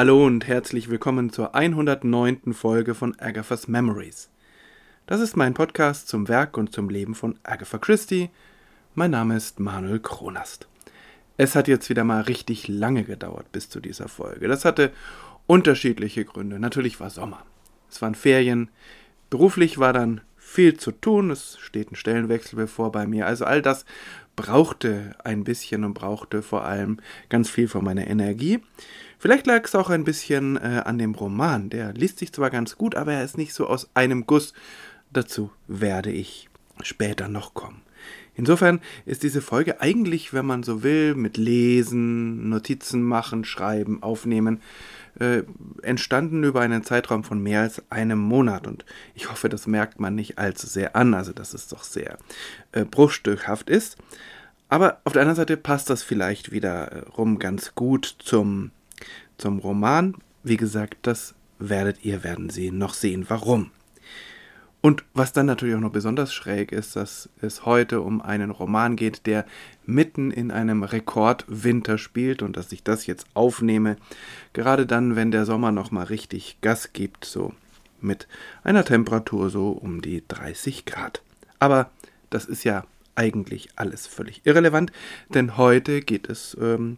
Hallo und herzlich willkommen zur 109. Folge von Agatha's Memories. Das ist mein Podcast zum Werk und zum Leben von Agatha Christie. Mein Name ist Manuel Kronast. Es hat jetzt wieder mal richtig lange gedauert bis zu dieser Folge. Das hatte unterschiedliche Gründe. Natürlich war Sommer. Es waren Ferien. Beruflich war dann viel zu tun. Es steht ein Stellenwechsel bevor bei mir. Also all das brauchte ein bisschen und brauchte vor allem ganz viel von meiner Energie. Vielleicht lag es auch ein bisschen äh, an dem Roman. Der liest sich zwar ganz gut, aber er ist nicht so aus einem Guss. Dazu werde ich später noch kommen. Insofern ist diese Folge eigentlich, wenn man so will, mit Lesen, Notizen machen, Schreiben, Aufnehmen, äh, entstanden über einen Zeitraum von mehr als einem Monat. Und ich hoffe, das merkt man nicht allzu sehr an, also dass es doch sehr äh, bruchstückhaft ist. Aber auf der anderen Seite passt das vielleicht wiederum ganz gut zum zum Roman. Wie gesagt, das werdet ihr werden sehen, noch sehen, warum. Und was dann natürlich auch noch besonders schräg ist, dass es heute um einen Roman geht, der mitten in einem Rekordwinter spielt und dass ich das jetzt aufnehme, gerade dann, wenn der Sommer noch mal richtig Gas gibt, so mit einer Temperatur so um die 30 Grad. Aber das ist ja eigentlich alles völlig irrelevant, denn heute geht es ähm,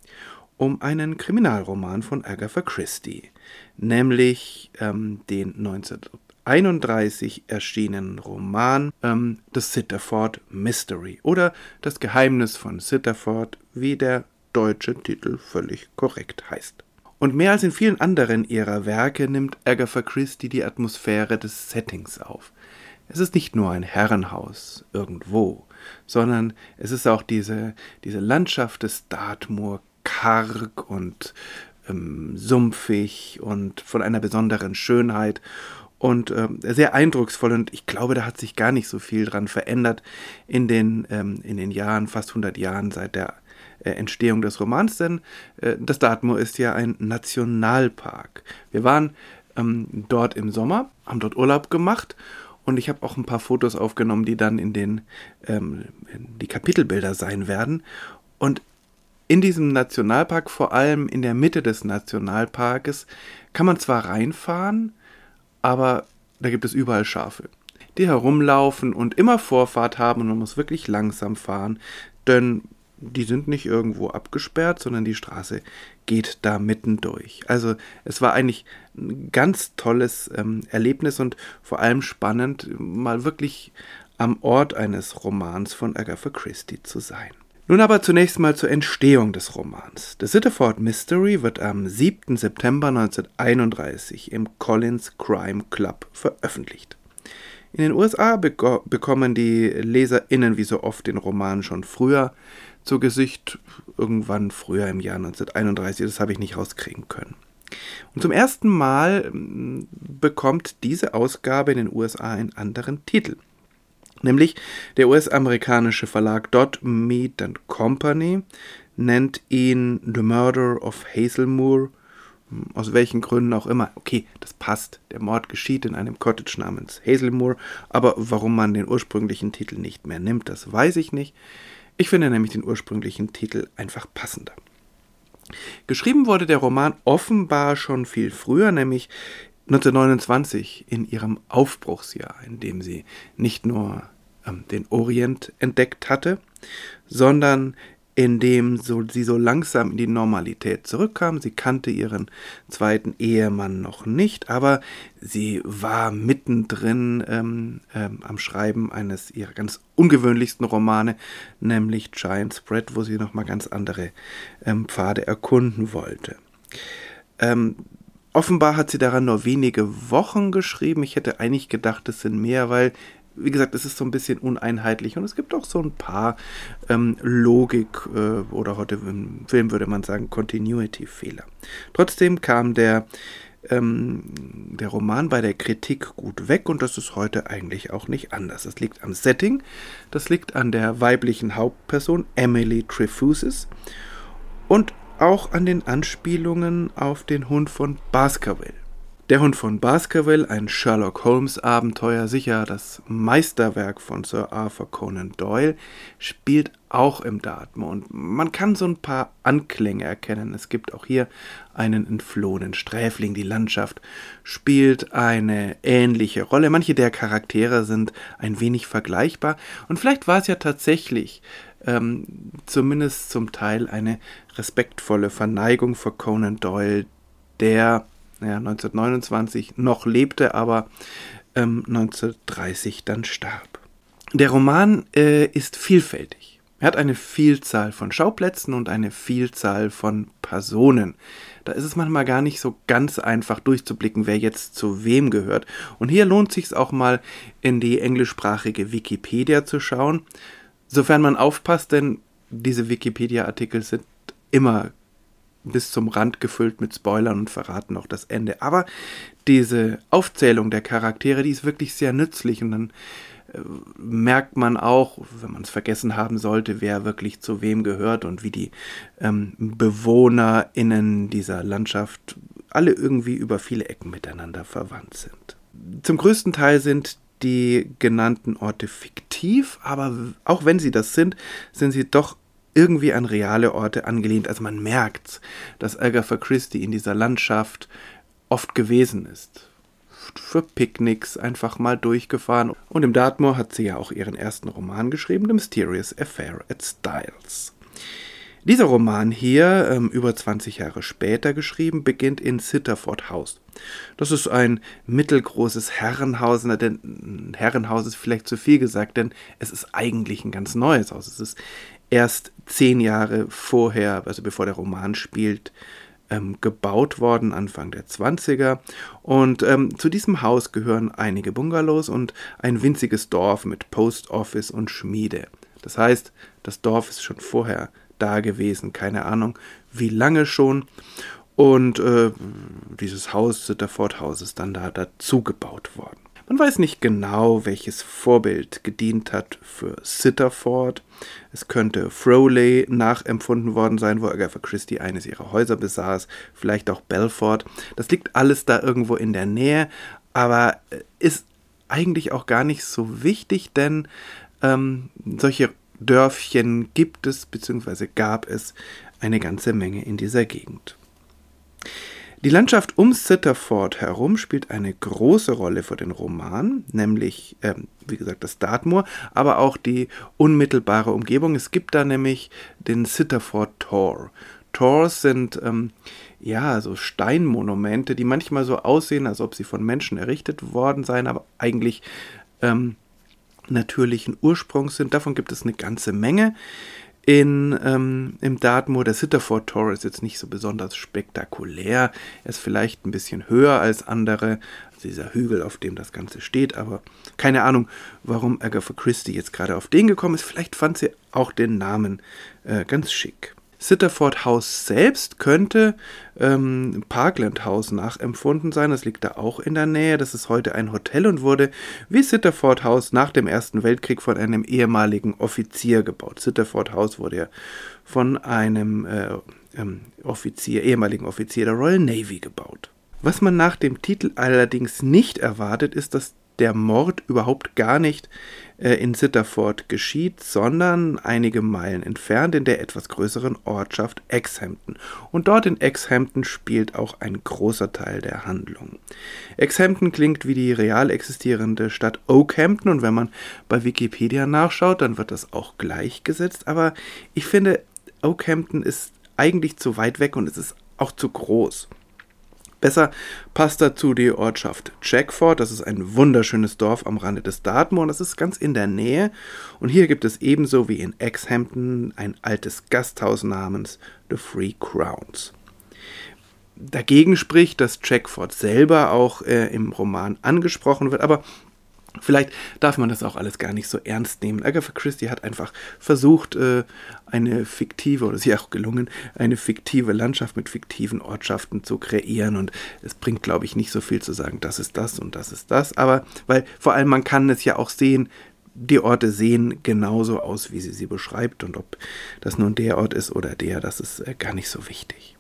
um einen Kriminalroman von Agatha Christie, nämlich ähm, den 1931 erschienenen Roman ähm, The Sitterford Mystery oder Das Geheimnis von Sitterford, wie der deutsche Titel völlig korrekt heißt. Und mehr als in vielen anderen ihrer Werke nimmt Agatha Christie die Atmosphäre des Settings auf. Es ist nicht nur ein Herrenhaus irgendwo, sondern es ist auch diese, diese Landschaft des Dartmoor karg und ähm, sumpfig und von einer besonderen Schönheit und ähm, sehr eindrucksvoll und ich glaube, da hat sich gar nicht so viel dran verändert in den, ähm, in den Jahren, fast 100 Jahren seit der äh, Entstehung des Romans, denn äh, das Dartmoor ist ja ein Nationalpark. Wir waren ähm, dort im Sommer, haben dort Urlaub gemacht und ich habe auch ein paar Fotos aufgenommen, die dann in den ähm, in die Kapitelbilder sein werden. Und in diesem Nationalpark, vor allem in der Mitte des Nationalparkes, kann man zwar reinfahren, aber da gibt es überall Schafe, die herumlaufen und immer Vorfahrt haben und man muss wirklich langsam fahren, denn die sind nicht irgendwo abgesperrt, sondern die Straße geht da mitten durch. Also es war eigentlich ein ganz tolles ähm, Erlebnis und vor allem spannend, mal wirklich am Ort eines Romans von Agatha Christie zu sein. Nun aber zunächst mal zur Entstehung des Romans. The Sitterford Mystery wird am 7. September 1931 im Collins Crime Club veröffentlicht. In den USA bekommen die LeserInnen wie so oft den Roman schon früher zu Gesicht, irgendwann früher im Jahr 1931, das habe ich nicht rauskriegen können. Und zum ersten Mal hm, bekommt diese Ausgabe in den USA einen anderen Titel. Nämlich der US-amerikanische Verlag Dodd Mead Company nennt ihn The Murder of Hazelmoor. Aus welchen Gründen auch immer. Okay, das passt. Der Mord geschieht in einem Cottage namens Hazelmoor. Aber warum man den ursprünglichen Titel nicht mehr nimmt, das weiß ich nicht. Ich finde nämlich den ursprünglichen Titel einfach passender. Geschrieben wurde der Roman offenbar schon viel früher, nämlich 1929 in ihrem Aufbruchsjahr, in dem sie nicht nur den Orient entdeckt hatte, sondern indem so, sie so langsam in die Normalität zurückkam. Sie kannte ihren zweiten Ehemann noch nicht, aber sie war mittendrin ähm, ähm, am Schreiben eines ihrer ganz ungewöhnlichsten Romane, nämlich Giant Spread, wo sie nochmal ganz andere ähm, Pfade erkunden wollte. Ähm, offenbar hat sie daran nur wenige Wochen geschrieben. Ich hätte eigentlich gedacht, es sind mehr, weil wie gesagt, es ist so ein bisschen uneinheitlich und es gibt auch so ein paar ähm, Logik äh, oder heute im Film würde man sagen Continuity-Fehler. Trotzdem kam der, ähm, der Roman bei der Kritik gut weg und das ist heute eigentlich auch nicht anders. Das liegt am Setting, das liegt an der weiblichen Hauptperson Emily Trefusis und auch an den Anspielungen auf den Hund von Baskerville. Der Hund von Baskerville, ein Sherlock Holmes Abenteuer, sicher das Meisterwerk von Sir Arthur Conan Doyle, spielt auch im Dartmoor und man kann so ein paar Anklänge erkennen. Es gibt auch hier einen entflohenen Sträfling. Die Landschaft spielt eine ähnliche Rolle. Manche der Charaktere sind ein wenig vergleichbar und vielleicht war es ja tatsächlich ähm, zumindest zum Teil eine respektvolle Verneigung vor Conan Doyle, der ja, 1929 noch lebte, aber ähm, 1930 dann starb. Der Roman äh, ist vielfältig. Er hat eine Vielzahl von Schauplätzen und eine Vielzahl von Personen. Da ist es manchmal gar nicht so ganz einfach durchzublicken, wer jetzt zu wem gehört. Und hier lohnt sich auch mal in die englischsprachige Wikipedia zu schauen, sofern man aufpasst, denn diese Wikipedia-Artikel sind immer bis zum Rand gefüllt mit Spoilern und verraten auch das Ende. Aber diese Aufzählung der Charaktere, die ist wirklich sehr nützlich und dann äh, merkt man auch, wenn man es vergessen haben sollte, wer wirklich zu wem gehört und wie die ähm, BewohnerInnen dieser Landschaft alle irgendwie über viele Ecken miteinander verwandt sind. Zum größten Teil sind die genannten Orte fiktiv, aber auch wenn sie das sind, sind sie doch irgendwie an reale Orte angelehnt. Also man merkt, dass Agatha Christie in dieser Landschaft oft gewesen ist. Für Picknicks einfach mal durchgefahren. Und im Dartmoor hat sie ja auch ihren ersten Roman geschrieben, The Mysterious Affair at Styles. Dieser Roman hier, ähm, über 20 Jahre später geschrieben, beginnt in Sitterford House. Das ist ein mittelgroßes Herrenhaus, denn Herrenhaus ist vielleicht zu viel gesagt, denn es ist eigentlich ein ganz neues Haus. Es ist erst zehn Jahre vorher, also bevor der Roman spielt, ähm, gebaut worden, Anfang der 20er. Und ähm, zu diesem Haus gehören einige Bungalows und ein winziges Dorf mit Post Office und Schmiede. Das heißt, das Dorf ist schon vorher da gewesen, keine Ahnung wie lange schon. Und äh, dieses Haus, Sitterford House, ist dann da dazu gebaut worden. Man weiß nicht genau, welches Vorbild gedient hat für Sitterford. Es könnte Froley nachempfunden worden sein, wo Agatha Christie eines ihrer Häuser besaß, vielleicht auch Belfort. Das liegt alles da irgendwo in der Nähe, aber äh, ist eigentlich auch gar nicht so wichtig, denn ähm, solche Dörfchen gibt es bzw. gab es eine ganze Menge in dieser Gegend. Die Landschaft um Sitterford herum spielt eine große Rolle für den Roman, nämlich, ähm, wie gesagt, das Dartmoor, aber auch die unmittelbare Umgebung. Es gibt da nämlich den Sitterford Tor. Tors sind ähm, ja so Steinmonumente, die manchmal so aussehen, als ob sie von Menschen errichtet worden seien, aber eigentlich ähm, natürlichen Ursprungs sind. Davon gibt es eine ganze Menge in, ähm, im Dartmoor. Der Sitterford Tor ist jetzt nicht so besonders spektakulär. Er ist vielleicht ein bisschen höher als andere. Also dieser Hügel, auf dem das Ganze steht. Aber keine Ahnung, warum Agatha Christie jetzt gerade auf den gekommen ist. Vielleicht fand sie auch den Namen äh, ganz schick. Sitterford House selbst könnte ähm, Parkland House nachempfunden sein. Das liegt da auch in der Nähe. Das ist heute ein Hotel und wurde wie Sitterford House nach dem Ersten Weltkrieg von einem ehemaligen Offizier gebaut. Sitterford House wurde ja von einem äh, ähm, Offizier, ehemaligen Offizier der Royal Navy gebaut. Was man nach dem Titel allerdings nicht erwartet, ist, dass der Mord überhaupt gar nicht in Sitterford geschieht, sondern einige Meilen entfernt in der etwas größeren Ortschaft Exhampton. Und dort in Exhampton spielt auch ein großer Teil der Handlung. Exhampton klingt wie die real existierende Stadt Oakhampton und wenn man bei Wikipedia nachschaut, dann wird das auch gleichgesetzt, aber ich finde, Oakhampton ist eigentlich zu weit weg und es ist auch zu groß. Besser passt dazu die Ortschaft Jackford. Das ist ein wunderschönes Dorf am Rande des Dartmoor das ist ganz in der Nähe. Und hier gibt es ebenso wie in Exhampton ein altes Gasthaus namens The Three Crowns. Dagegen spricht, dass Jackford selber auch äh, im Roman angesprochen wird, aber Vielleicht darf man das auch alles gar nicht so ernst nehmen. Agatha Christie hat einfach versucht, äh, eine fiktive, oder sie auch gelungen, eine fiktive Landschaft mit fiktiven Ortschaften zu kreieren. Und es bringt, glaube ich, nicht so viel zu sagen, das ist das und das ist das. Aber, weil vor allem man kann es ja auch sehen, die Orte sehen genauso aus, wie sie sie beschreibt. Und ob das nun der Ort ist oder der, das ist äh, gar nicht so wichtig.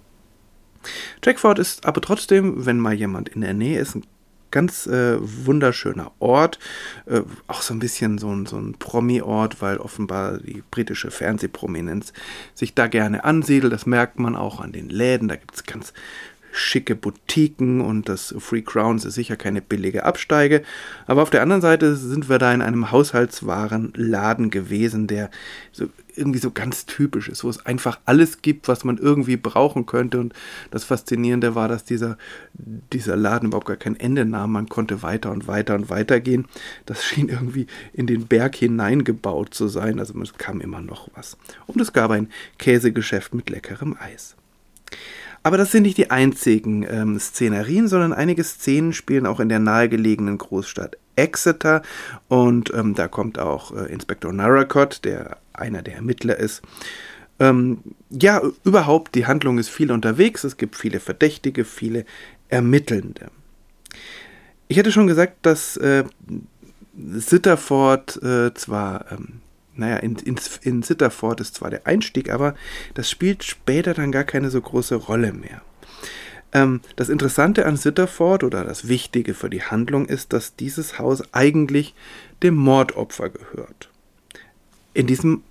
Jack Ford ist aber trotzdem, wenn mal jemand in der Nähe ist, ein ganz äh, wunderschöner Ort. Äh, auch so ein bisschen so ein, so ein Promi-Ort, weil offenbar die britische Fernsehprominenz sich da gerne ansiedelt. Das merkt man auch an den Läden. Da gibt es ganz schicke Boutiquen und das Free Crowns ist sicher keine billige Absteige. Aber auf der anderen Seite sind wir da in einem Haushaltswarenladen gewesen, der so irgendwie so ganz typisch ist, wo es einfach alles gibt, was man irgendwie brauchen könnte. Und das Faszinierende war, dass dieser, dieser Laden überhaupt gar kein Ende nahm. Man konnte weiter und weiter und weiter gehen. Das schien irgendwie in den Berg hineingebaut zu sein. Also es kam immer noch was. Und es gab ein Käsegeschäft mit leckerem Eis. Aber das sind nicht die einzigen ähm, Szenerien, sondern einige Szenen spielen auch in der nahegelegenen Großstadt Exeter und ähm, da kommt auch äh, Inspektor Narracott, der einer der Ermittler ist. Ähm, ja, überhaupt, die Handlung ist viel unterwegs, es gibt viele Verdächtige, viele Ermittelnde. Ich hätte schon gesagt, dass äh, Sitterford äh, zwar ähm, naja, in, in, in Sitterford ist zwar der Einstieg, aber das spielt später dann gar keine so große Rolle mehr. Ähm, das Interessante an Sitterford oder das Wichtige für die Handlung ist, dass dieses Haus eigentlich dem Mordopfer gehört. In diesem,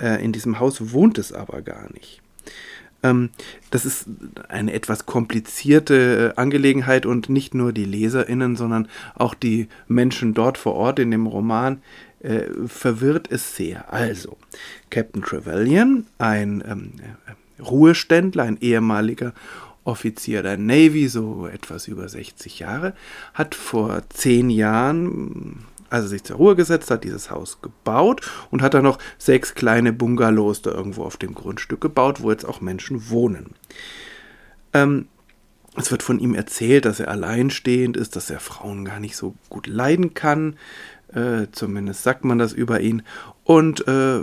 äh, in diesem Haus wohnt es aber gar nicht. Ähm, das ist eine etwas komplizierte äh, Angelegenheit und nicht nur die LeserInnen, sondern auch die Menschen dort vor Ort in dem Roman äh, verwirrt es sehr. Also, Captain Trevelyan, ein ähm, äh, Ruheständler, ein ehemaliger Offizier der Navy, so etwas über 60 Jahre, hat vor zehn Jahren, als er sich zur Ruhe gesetzt hat, dieses Haus gebaut und hat dann noch sechs kleine Bungalows da irgendwo auf dem Grundstück gebaut, wo jetzt auch Menschen wohnen. Ähm, es wird von ihm erzählt, dass er alleinstehend ist, dass er Frauen gar nicht so gut leiden kann, äh, zumindest sagt man das über ihn. Und äh,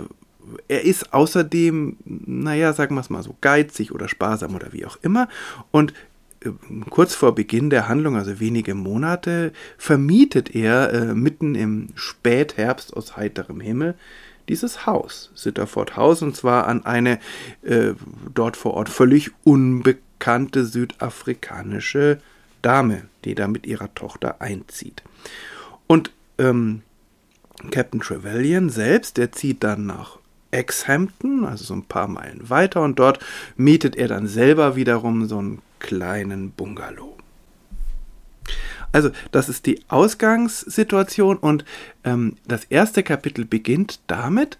er ist außerdem, naja, sagen wir es mal so, geizig oder sparsam oder wie auch immer. Und äh, kurz vor Beginn der Handlung, also wenige Monate, vermietet er äh, mitten im Spätherbst aus heiterem Himmel dieses Haus, Sitterford House, und zwar an eine äh, dort vor Ort völlig unbekannte südafrikanische Dame, die da mit ihrer Tochter einzieht. Und ähm, Captain Trevelyan selbst, der zieht dann nach Exhampton, also so ein paar Meilen weiter, und dort mietet er dann selber wiederum so einen kleinen Bungalow. Also, das ist die Ausgangssituation und ähm, das erste Kapitel beginnt damit,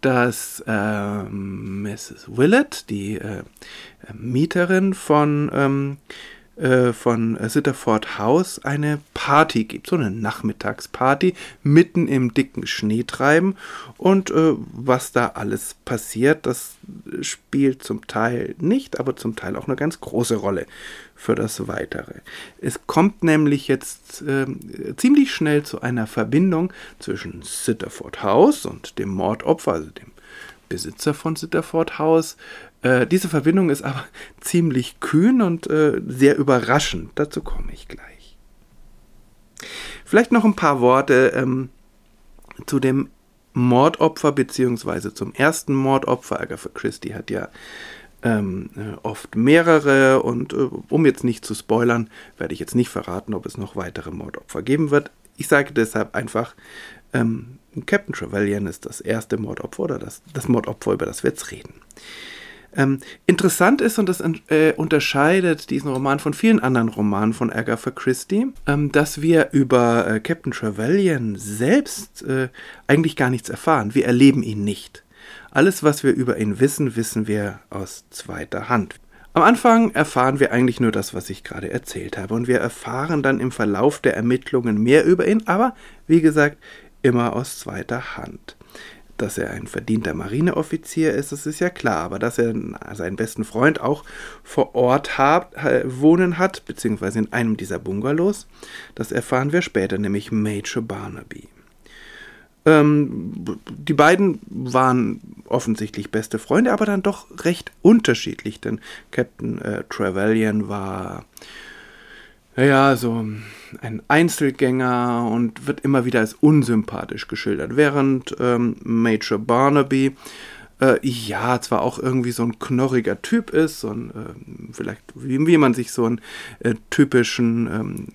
dass äh, Mrs. Willett, die äh, Mieterin von ähm, äh, von Sitterford House eine Party gibt, so eine Nachmittagsparty mitten im dicken Schneetreiben und äh, was da alles passiert, das spielt zum Teil nicht, aber zum Teil auch eine ganz große Rolle für das Weitere. Es kommt nämlich jetzt äh, ziemlich schnell zu einer Verbindung zwischen Sitterford House und dem Mordopfer, also dem Besitzer von Sitterford House, äh, diese Verbindung ist aber ziemlich kühn und äh, sehr überraschend. Dazu komme ich gleich. Vielleicht noch ein paar Worte ähm, zu dem Mordopfer beziehungsweise zum ersten Mordopfer. Agatha Christie hat ja ähm, äh, oft mehrere und äh, um jetzt nicht zu spoilern, werde ich jetzt nicht verraten, ob es noch weitere Mordopfer geben wird. Ich sage deshalb einfach, ähm, Captain Trevelyan ist das erste Mordopfer oder das, das Mordopfer, über das wir jetzt reden. Ähm, interessant ist, und das äh, unterscheidet diesen Roman von vielen anderen Romanen von Agatha Christie, ähm, dass wir über äh, Captain Trevelyan selbst äh, eigentlich gar nichts erfahren. Wir erleben ihn nicht. Alles, was wir über ihn wissen, wissen wir aus zweiter Hand. Am Anfang erfahren wir eigentlich nur das, was ich gerade erzählt habe, und wir erfahren dann im Verlauf der Ermittlungen mehr über ihn, aber wie gesagt, immer aus zweiter Hand dass er ein verdienter Marineoffizier ist, das ist ja klar, aber dass er seinen besten Freund auch vor Ort hat, wohnen hat, beziehungsweise in einem dieser Bungalows, das erfahren wir später, nämlich Major Barnaby. Ähm, die beiden waren offensichtlich beste Freunde, aber dann doch recht unterschiedlich, denn Captain äh, Trevelyan war ja, so ein Einzelgänger und wird immer wieder als unsympathisch geschildert, während ähm, Major Barnaby äh, ja, zwar auch irgendwie so ein knorriger Typ ist, so ein, äh, vielleicht wie, wie, man sich so einen äh, typischen ähm,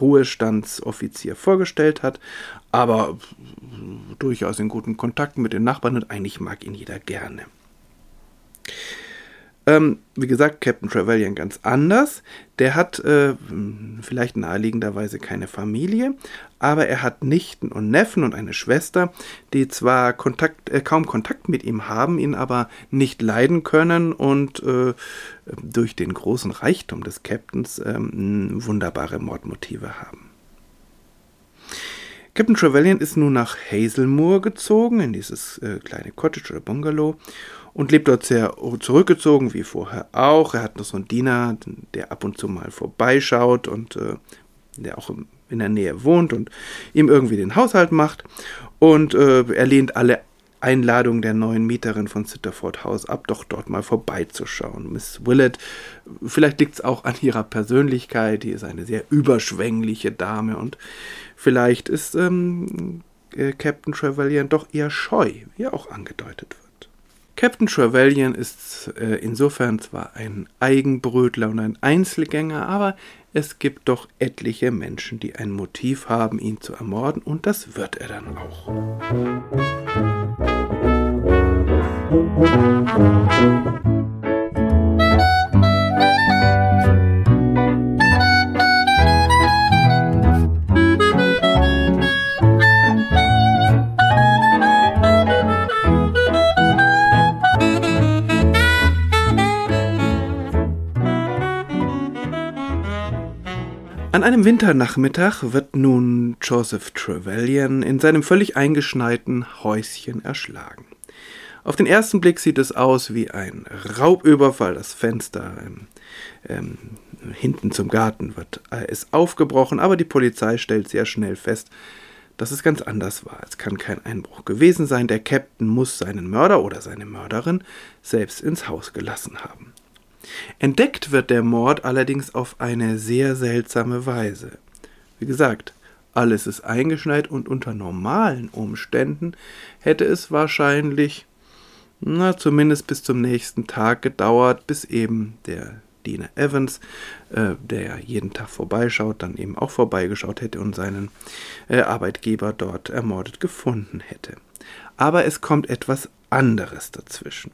Ruhestandsoffizier vorgestellt hat, aber durchaus in guten Kontakt mit den Nachbarn und eigentlich mag ihn jeder gerne. Ähm, wie gesagt, Captain Trevelyan ganz anders. Der hat äh, vielleicht naheliegenderweise keine Familie, aber er hat Nichten und Neffen und eine Schwester, die zwar Kontakt, äh, kaum Kontakt mit ihm haben, ihn aber nicht leiden können und äh, durch den großen Reichtum des Captains ähm, wunderbare Mordmotive haben. Captain Trevelyan ist nun nach Hazelmoor gezogen, in dieses äh, kleine Cottage oder Bungalow und lebt dort sehr zurückgezogen, wie vorher auch. Er hat noch so einen Diener, der ab und zu mal vorbeischaut und äh, der auch in der Nähe wohnt und ihm irgendwie den Haushalt macht. Und äh, er lehnt alle Einladungen der neuen Mieterin von Sitterford House ab, doch dort mal vorbeizuschauen. Miss Willett, vielleicht liegt es auch an ihrer Persönlichkeit, die ist eine sehr überschwängliche Dame und vielleicht ist ähm, äh, Captain Trevelyan doch eher scheu, wie auch angedeutet wird. Captain Trevelyan ist äh, insofern zwar ein Eigenbrötler und ein Einzelgänger, aber es gibt doch etliche Menschen, die ein Motiv haben, ihn zu ermorden, und das wird er dann auch. Einem Winternachmittag wird nun Joseph Trevelyan in seinem völlig eingeschneiten Häuschen erschlagen. Auf den ersten Blick sieht es aus wie ein Raubüberfall. Das Fenster ähm, ähm, hinten zum Garten wird, äh, ist aufgebrochen, aber die Polizei stellt sehr schnell fest, dass es ganz anders war. Es kann kein Einbruch gewesen sein. Der Captain muss seinen Mörder oder seine Mörderin selbst ins Haus gelassen haben. Entdeckt wird der Mord allerdings auf eine sehr seltsame Weise. Wie gesagt, alles ist eingeschneit und unter normalen Umständen hätte es wahrscheinlich, na, zumindest bis zum nächsten Tag gedauert, bis eben der Diener Evans, äh, der ja jeden Tag vorbeischaut, dann eben auch vorbeigeschaut hätte und seinen äh, Arbeitgeber dort ermordet gefunden hätte. Aber es kommt etwas anderes dazwischen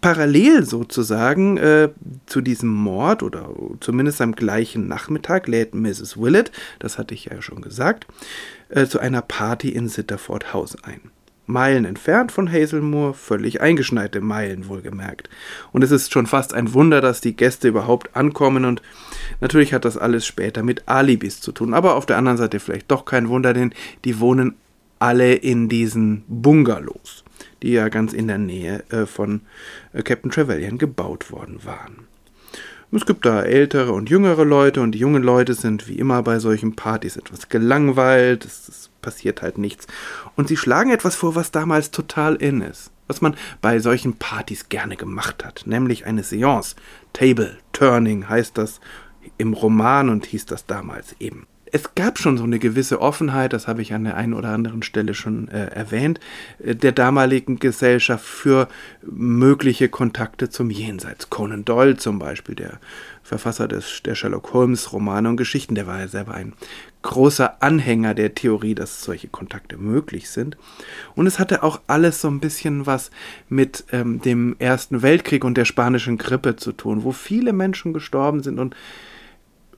parallel sozusagen äh, zu diesem Mord oder zumindest am gleichen Nachmittag lädt Mrs. Willett, das hatte ich ja schon gesagt, äh, zu einer Party in Sitterford House ein. Meilen entfernt von Hazelmoor, völlig eingeschneite Meilen wohlgemerkt. Und es ist schon fast ein Wunder, dass die Gäste überhaupt ankommen und natürlich hat das alles später mit Alibis zu tun, aber auf der anderen Seite vielleicht doch kein Wunder, denn die wohnen alle in diesen Bungalows die ja ganz in der Nähe äh, von äh, Captain Trevelyan gebaut worden waren. Es gibt da ältere und jüngere Leute und die jungen Leute sind wie immer bei solchen Partys etwas gelangweilt, es, es passiert halt nichts. Und sie schlagen etwas vor, was damals total in ist, was man bei solchen Partys gerne gemacht hat, nämlich eine Seance. Table Turning heißt das im Roman und hieß das damals eben es gab schon so eine gewisse Offenheit, das habe ich an der einen oder anderen Stelle schon äh, erwähnt, äh, der damaligen Gesellschaft für mögliche Kontakte zum Jenseits. Conan Doyle zum Beispiel, der Verfasser des, der Sherlock Holmes Romane und Geschichten, der war ja selber ein großer Anhänger der Theorie, dass solche Kontakte möglich sind. Und es hatte auch alles so ein bisschen was mit ähm, dem Ersten Weltkrieg und der spanischen Grippe zu tun, wo viele Menschen gestorben sind und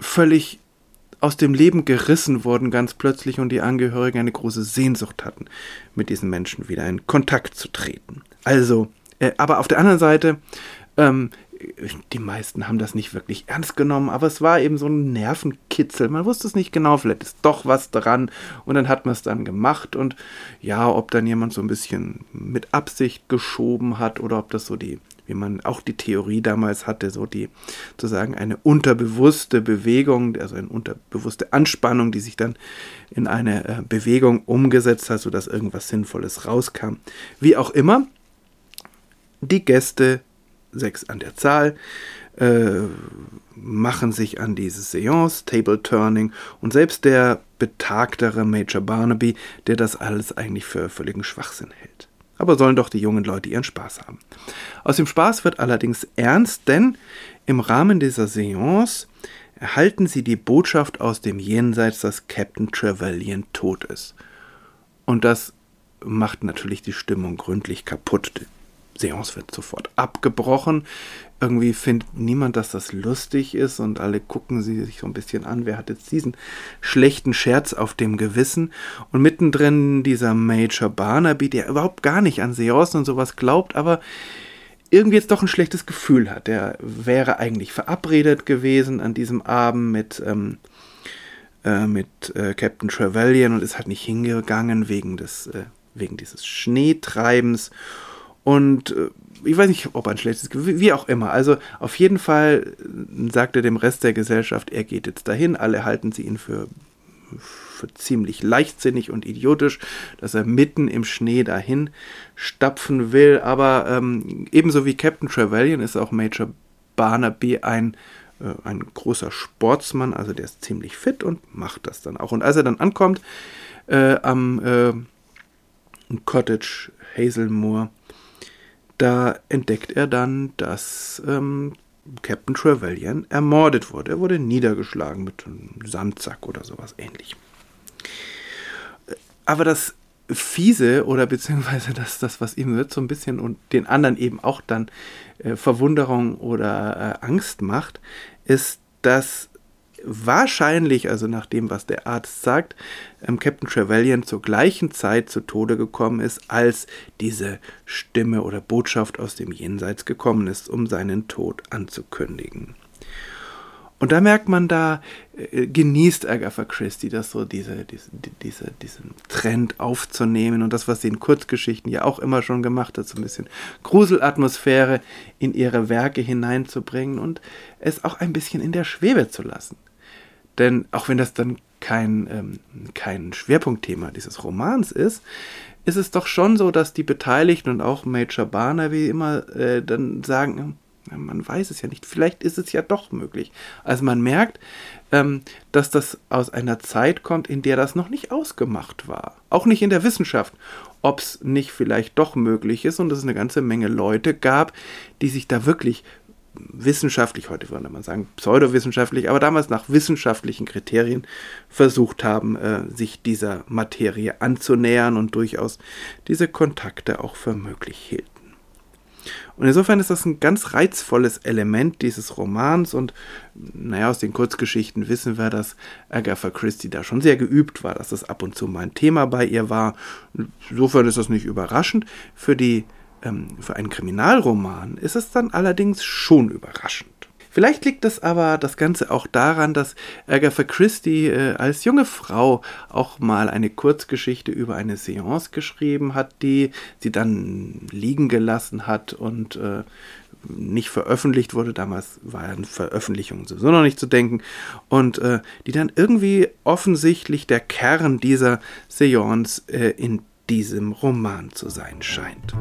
völlig aus dem Leben gerissen wurden ganz plötzlich und die Angehörigen eine große Sehnsucht hatten, mit diesen Menschen wieder in Kontakt zu treten. Also, äh, aber auf der anderen Seite, ähm, die meisten haben das nicht wirklich ernst genommen, aber es war eben so ein Nervenkitzel. Man wusste es nicht genau, vielleicht ist doch was dran und dann hat man es dann gemacht und ja, ob dann jemand so ein bisschen mit Absicht geschoben hat oder ob das so die wie man auch die Theorie damals hatte, so die sozusagen eine unterbewusste Bewegung, also eine unterbewusste Anspannung, die sich dann in eine äh, Bewegung umgesetzt hat, sodass irgendwas Sinnvolles rauskam. Wie auch immer, die Gäste, sechs an der Zahl, äh, machen sich an diese Seance, Table Turning und selbst der betagtere Major Barnaby, der das alles eigentlich für völligen Schwachsinn hält. Aber sollen doch die jungen Leute ihren Spaß haben. Aus dem Spaß wird allerdings ernst, denn im Rahmen dieser Seance erhalten sie die Botschaft aus dem Jenseits, dass Captain Trevelyan tot ist. Und das macht natürlich die Stimmung gründlich kaputt. Seance wird sofort abgebrochen. Irgendwie findet niemand, dass das lustig ist und alle gucken sie sich so ein bisschen an, wer hat jetzt diesen schlechten Scherz auf dem Gewissen. Und mittendrin dieser Major Barnaby, der überhaupt gar nicht an Seancen und sowas glaubt, aber irgendwie jetzt doch ein schlechtes Gefühl hat. Der wäre eigentlich verabredet gewesen an diesem Abend mit, ähm, äh, mit äh, Captain Trevelyan und ist halt nicht hingegangen wegen des, äh, wegen dieses Schneetreibens. Und äh, ich weiß nicht, ob ein schlechtes Gefühl, wie auch immer. Also auf jeden Fall sagt er dem Rest der Gesellschaft, er geht jetzt dahin. Alle halten sie ihn für, für ziemlich leichtsinnig und idiotisch, dass er mitten im Schnee dahin stapfen will. Aber ähm, ebenso wie Captain Trevelyan ist auch Major Barnaby ein äh, ein großer Sportsmann, also der ist ziemlich fit und macht das dann auch. Und als er dann ankommt äh, am äh, Cottage Hazelmoor, da entdeckt er dann, dass ähm, Captain Trevelyan ermordet wurde. Er wurde niedergeschlagen mit einem Sandsack oder sowas ähnlich. Aber das Fiese oder beziehungsweise das, das was ihm wird, so ein bisschen und den anderen eben auch dann äh, Verwunderung oder äh, Angst macht, ist, dass wahrscheinlich, also nach dem, was der Arzt sagt, ähm, Captain Trevelyan zur gleichen Zeit zu Tode gekommen ist, als diese Stimme oder Botschaft aus dem Jenseits gekommen ist, um seinen Tod anzukündigen. Und da merkt man, da äh, genießt Agatha Christie das so, diese, diese, diese, diesen Trend aufzunehmen und das, was sie in Kurzgeschichten ja auch immer schon gemacht hat, so ein bisschen Gruselatmosphäre in ihre Werke hineinzubringen und es auch ein bisschen in der Schwebe zu lassen. Denn auch wenn das dann kein, ähm, kein Schwerpunktthema dieses Romans ist, ist es doch schon so, dass die Beteiligten und auch Major Barnaby immer äh, dann sagen, man weiß es ja nicht. Vielleicht ist es ja doch möglich. Also man merkt, ähm, dass das aus einer Zeit kommt, in der das noch nicht ausgemacht war. Auch nicht in der Wissenschaft. Ob es nicht vielleicht doch möglich ist und es eine ganze Menge Leute gab, die sich da wirklich wissenschaftlich, heute würde man sagen pseudowissenschaftlich, aber damals nach wissenschaftlichen Kriterien versucht haben, äh, sich dieser Materie anzunähern und durchaus diese Kontakte auch für möglich hielten. Und insofern ist das ein ganz reizvolles Element dieses Romans und naja, aus den Kurzgeschichten wissen wir, dass Agatha Christie da schon sehr geübt war, dass das ab und zu mal ein Thema bei ihr war. Insofern ist das nicht überraschend. Für, die, für einen Kriminalroman ist es dann allerdings schon überraschend. Vielleicht liegt es aber das Ganze auch daran, dass Agatha Christie äh, als junge Frau auch mal eine Kurzgeschichte über eine Seance geschrieben hat, die sie dann liegen gelassen hat und äh, nicht veröffentlicht wurde. Damals war an Veröffentlichung sowieso noch nicht zu denken. Und äh, die dann irgendwie offensichtlich der Kern dieser Seance äh, in diesem Roman zu sein scheint.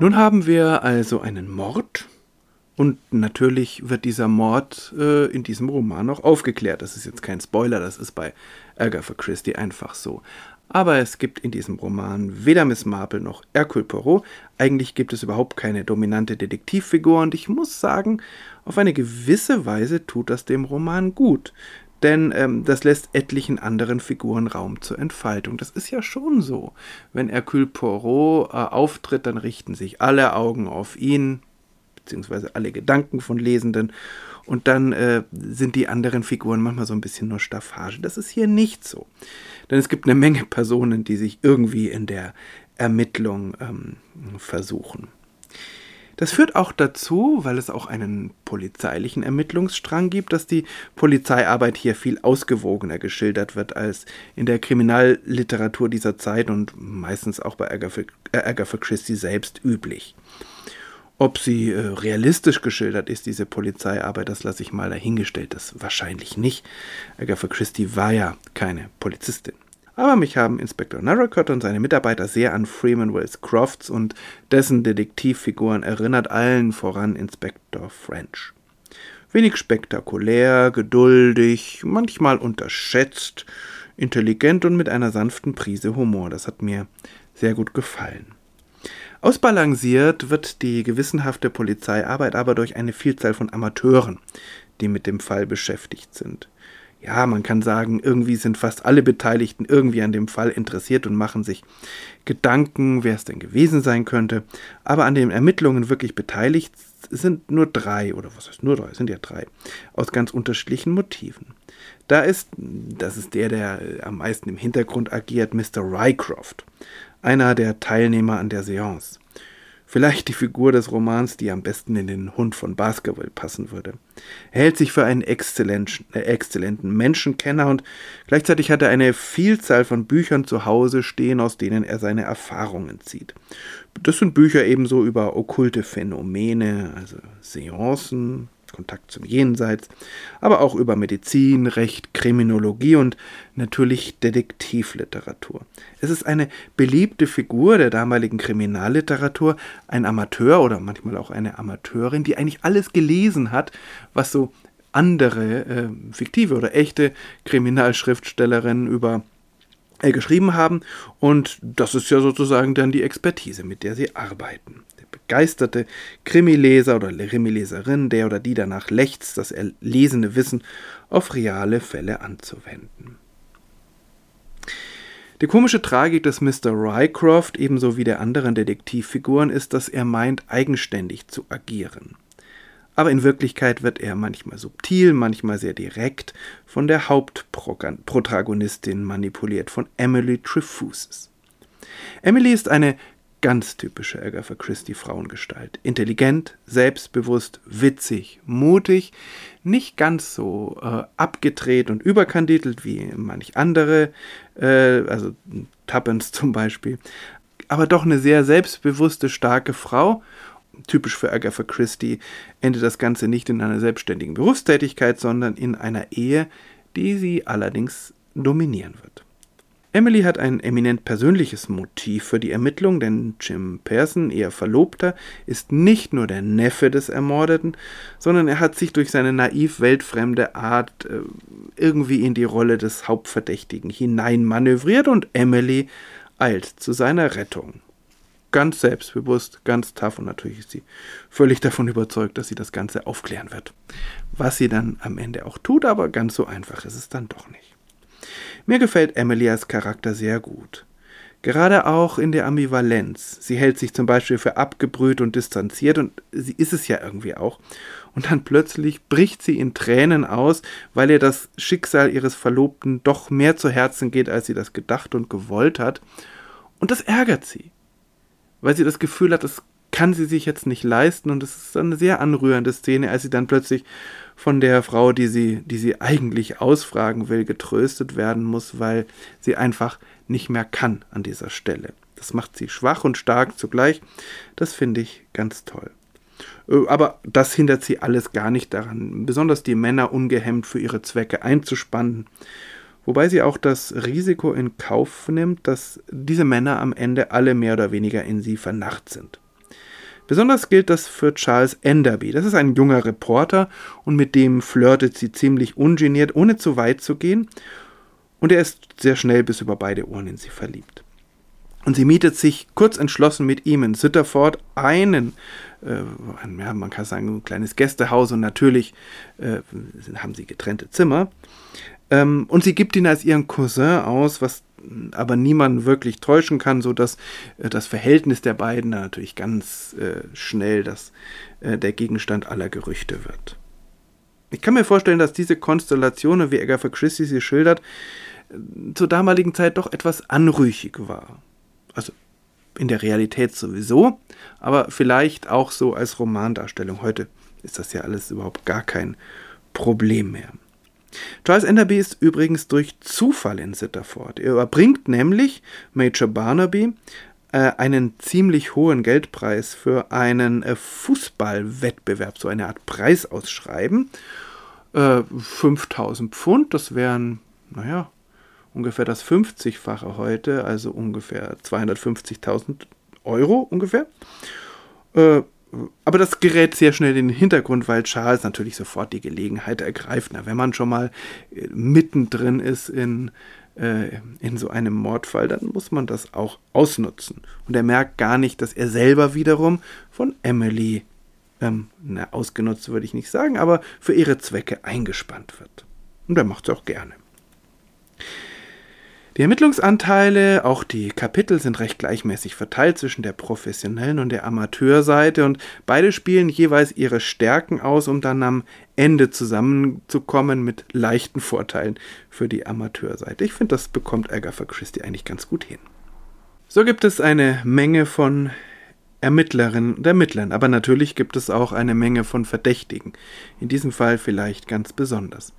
Nun haben wir also einen Mord und natürlich wird dieser Mord äh, in diesem Roman auch aufgeklärt. Das ist jetzt kein Spoiler, das ist bei Agatha Christie einfach so. Aber es gibt in diesem Roman weder Miss Marple noch Hercule Poirot. Eigentlich gibt es überhaupt keine dominante Detektivfigur und ich muss sagen, auf eine gewisse Weise tut das dem Roman gut denn ähm, das lässt etlichen anderen Figuren Raum zur Entfaltung. Das ist ja schon so. Wenn Hercule Poirot äh, auftritt, dann richten sich alle Augen auf ihn, beziehungsweise alle Gedanken von Lesenden, und dann äh, sind die anderen Figuren manchmal so ein bisschen nur Staffage. Das ist hier nicht so. Denn es gibt eine Menge Personen, die sich irgendwie in der Ermittlung ähm, versuchen. Das führt auch dazu, weil es auch einen polizeilichen Ermittlungsstrang gibt, dass die Polizeiarbeit hier viel ausgewogener geschildert wird als in der Kriminalliteratur dieser Zeit und meistens auch bei Agatha, Agatha Christie selbst üblich. Ob sie äh, realistisch geschildert ist, diese Polizeiarbeit, das lasse ich mal dahingestellt. Das wahrscheinlich nicht. Agatha Christie war ja keine Polizistin. Aber mich haben Inspektor Narracott und seine Mitarbeiter sehr an Freeman Wells Crofts und dessen Detektivfiguren erinnert, allen voran Inspektor French. Wenig spektakulär, geduldig, manchmal unterschätzt, intelligent und mit einer sanften Prise Humor. Das hat mir sehr gut gefallen. Ausbalanciert wird die gewissenhafte Polizeiarbeit aber durch eine Vielzahl von Amateuren, die mit dem Fall beschäftigt sind. Ja, man kann sagen, irgendwie sind fast alle Beteiligten irgendwie an dem Fall interessiert und machen sich Gedanken, wer es denn gewesen sein könnte. Aber an den Ermittlungen wirklich beteiligt sind nur drei, oder was heißt nur drei, sind ja drei, aus ganz unterschiedlichen Motiven. Da ist, das ist der, der am meisten im Hintergrund agiert, Mr. Rycroft einer der Teilnehmer an der Seance. Vielleicht die Figur des Romans, die am besten in den Hund von Basketball passen würde. Er hält sich für einen exzellenten, äh, exzellenten Menschenkenner und gleichzeitig hat er eine Vielzahl von Büchern zu Hause stehen, aus denen er seine Erfahrungen zieht. Das sind Bücher ebenso über okkulte Phänomene, also Seancen, Kontakt zum Jenseits, aber auch über Medizin, Recht, Kriminologie und natürlich Detektivliteratur. Es ist eine beliebte Figur der damaligen Kriminalliteratur, ein Amateur oder manchmal auch eine Amateurin, die eigentlich alles gelesen hat, was so andere äh, fiktive oder echte Kriminalschriftstellerinnen über äh, geschrieben haben und das ist ja sozusagen dann die Expertise, mit der sie arbeiten begeisterte Krimileser oder Krimileserin, der oder die danach lechzt, das erlesene Wissen auf reale Fälle anzuwenden. Die komische Tragik des Mr. Rycroft ebenso wie der anderen Detektivfiguren ist, dass er meint, eigenständig zu agieren. Aber in Wirklichkeit wird er manchmal subtil, manchmal sehr direkt von der Hauptprotagonistin manipuliert, von Emily Trefusis. Emily ist eine ganz typische Agatha Christie Frauengestalt. Intelligent, selbstbewusst, witzig, mutig, nicht ganz so äh, abgedreht und überkandidelt wie manch andere, äh, also Tuppence zum Beispiel, aber doch eine sehr selbstbewusste, starke Frau. Typisch für Agatha Christie endet das Ganze nicht in einer selbstständigen Berufstätigkeit, sondern in einer Ehe, die sie allerdings dominieren wird. Emily hat ein eminent persönliches Motiv für die Ermittlung, denn Jim Pearson, ihr Verlobter, ist nicht nur der Neffe des Ermordeten, sondern er hat sich durch seine naiv weltfremde Art äh, irgendwie in die Rolle des Hauptverdächtigen hineinmanövriert und Emily eilt zu seiner Rettung. Ganz selbstbewusst, ganz tough und natürlich ist sie völlig davon überzeugt, dass sie das Ganze aufklären wird. Was sie dann am Ende auch tut, aber ganz so einfach ist es dann doch nicht. Mir gefällt Emily als Charakter sehr gut. Gerade auch in der Ambivalenz. Sie hält sich zum Beispiel für abgebrüht und distanziert und sie ist es ja irgendwie auch. Und dann plötzlich bricht sie in Tränen aus, weil ihr das Schicksal ihres Verlobten doch mehr zu Herzen geht, als sie das gedacht und gewollt hat. Und das ärgert sie, weil sie das Gefühl hat, das kann sie sich jetzt nicht leisten und es ist eine sehr anrührende Szene, als sie dann plötzlich von der Frau, die sie, die sie eigentlich ausfragen will, getröstet werden muss, weil sie einfach nicht mehr kann an dieser Stelle. Das macht sie schwach und stark zugleich. Das finde ich ganz toll. Aber das hindert sie alles gar nicht daran, besonders die Männer ungehemmt für ihre Zwecke einzuspannen. Wobei sie auch das Risiko in Kauf nimmt, dass diese Männer am Ende alle mehr oder weniger in sie vernarrt sind. Besonders gilt das für Charles Enderby. Das ist ein junger Reporter und mit dem flirtet sie ziemlich ungeniert, ohne zu weit zu gehen. Und er ist sehr schnell bis über beide Ohren in sie verliebt. Und sie mietet sich kurz entschlossen mit ihm in Sitterford einen, äh, ja, man kann sagen, ein kleines Gästehaus und natürlich äh, haben sie getrennte Zimmer. Ähm, und sie gibt ihn als ihren Cousin aus, was aber niemanden wirklich täuschen kann, so dass äh, das Verhältnis der beiden natürlich ganz äh, schnell das, äh, der Gegenstand aller Gerüchte wird. Ich kann mir vorstellen, dass diese Konstellation, wie Agatha Christie sie schildert, äh, zur damaligen Zeit doch etwas anrüchig war. Also in der Realität sowieso, aber vielleicht auch so als Romandarstellung. Heute ist das ja alles überhaupt gar kein Problem mehr. Charles Enderby ist übrigens durch Zufall in Sitterford. Er überbringt nämlich Major Barnaby äh, einen ziemlich hohen Geldpreis für einen äh, Fußballwettbewerb, so eine Art Preis ausschreiben. Äh, 5000 Pfund, das wären, naja, ungefähr das 50-fache heute, also ungefähr 250.000 Euro ungefähr. Aber das gerät sehr schnell in den Hintergrund, weil Charles natürlich sofort die Gelegenheit ergreift. Na, wenn man schon mal äh, mittendrin ist in, äh, in so einem Mordfall, dann muss man das auch ausnutzen. Und er merkt gar nicht, dass er selber wiederum von Emily, ähm, na, ausgenutzt würde ich nicht sagen, aber für ihre Zwecke eingespannt wird. Und er macht es auch gerne. Die Ermittlungsanteile, auch die Kapitel sind recht gleichmäßig verteilt zwischen der professionellen und der Amateurseite und beide spielen jeweils ihre Stärken aus, um dann am Ende zusammenzukommen mit leichten Vorteilen für die Amateurseite. Ich finde, das bekommt Agatha Christie eigentlich ganz gut hin. So gibt es eine Menge von Ermittlerinnen und Ermittlern, aber natürlich gibt es auch eine Menge von Verdächtigen, in diesem Fall vielleicht ganz besonders.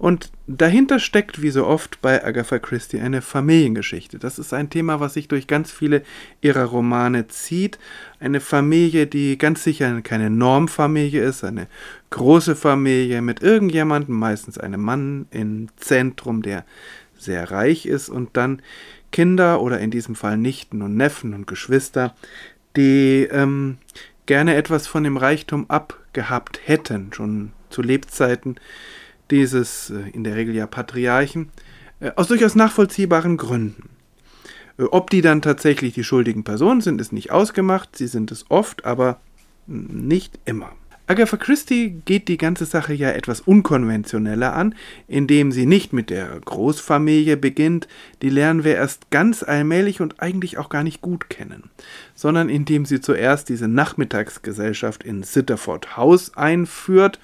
Und dahinter steckt, wie so oft bei Agatha Christie, eine Familiengeschichte. Das ist ein Thema, was sich durch ganz viele ihrer Romane zieht. Eine Familie, die ganz sicher keine Normfamilie ist, eine große Familie mit irgendjemandem, meistens einem Mann im Zentrum, der sehr reich ist und dann Kinder oder in diesem Fall Nichten und Neffen und Geschwister, die ähm, gerne etwas von dem Reichtum abgehabt hätten, schon zu Lebzeiten dieses äh, in der Regel ja Patriarchen, äh, aus durchaus nachvollziehbaren Gründen. Äh, ob die dann tatsächlich die schuldigen Personen sind, ist nicht ausgemacht, sie sind es oft, aber nicht immer. Agatha Christie geht die ganze Sache ja etwas unkonventioneller an, indem sie nicht mit der Großfamilie beginnt, die lernen wir erst ganz allmählich und eigentlich auch gar nicht gut kennen, sondern indem sie zuerst diese Nachmittagsgesellschaft in Sitterford House einführt,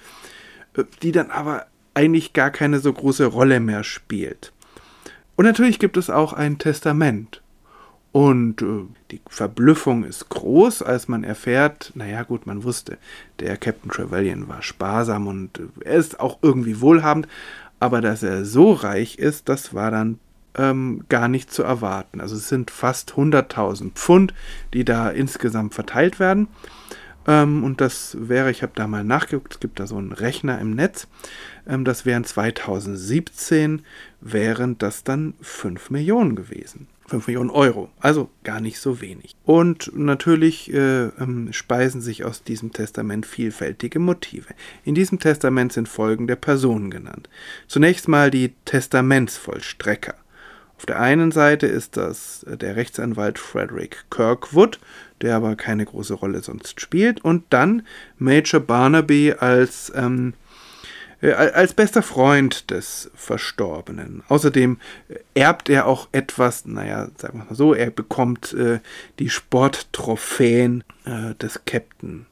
die dann aber eigentlich gar keine so große Rolle mehr spielt. Und natürlich gibt es auch ein Testament. Und äh, die Verblüffung ist groß, als man erfährt, naja gut, man wusste, der Captain Trevelyan war sparsam und äh, er ist auch irgendwie wohlhabend, aber dass er so reich ist, das war dann ähm, gar nicht zu erwarten. Also es sind fast 100.000 Pfund, die da insgesamt verteilt werden. Ähm, und das wäre, ich habe da mal nachgeguckt, es gibt da so einen Rechner im Netz. Ähm, das wären 2017, wären das dann 5 Millionen gewesen. 5 Millionen Euro, also gar nicht so wenig. Und natürlich äh, ähm, speisen sich aus diesem Testament vielfältige Motive. In diesem Testament sind folgende Personen genannt. Zunächst mal die Testamentsvollstrecker. Auf der einen Seite ist das äh, der Rechtsanwalt Frederick Kirkwood, der aber keine große Rolle sonst spielt, und dann Major Barnaby als, ähm, äh, als bester Freund des Verstorbenen. Außerdem äh, erbt er auch etwas, naja, sagen wir mal so, er bekommt äh, die Sporttrophäen äh, des Captain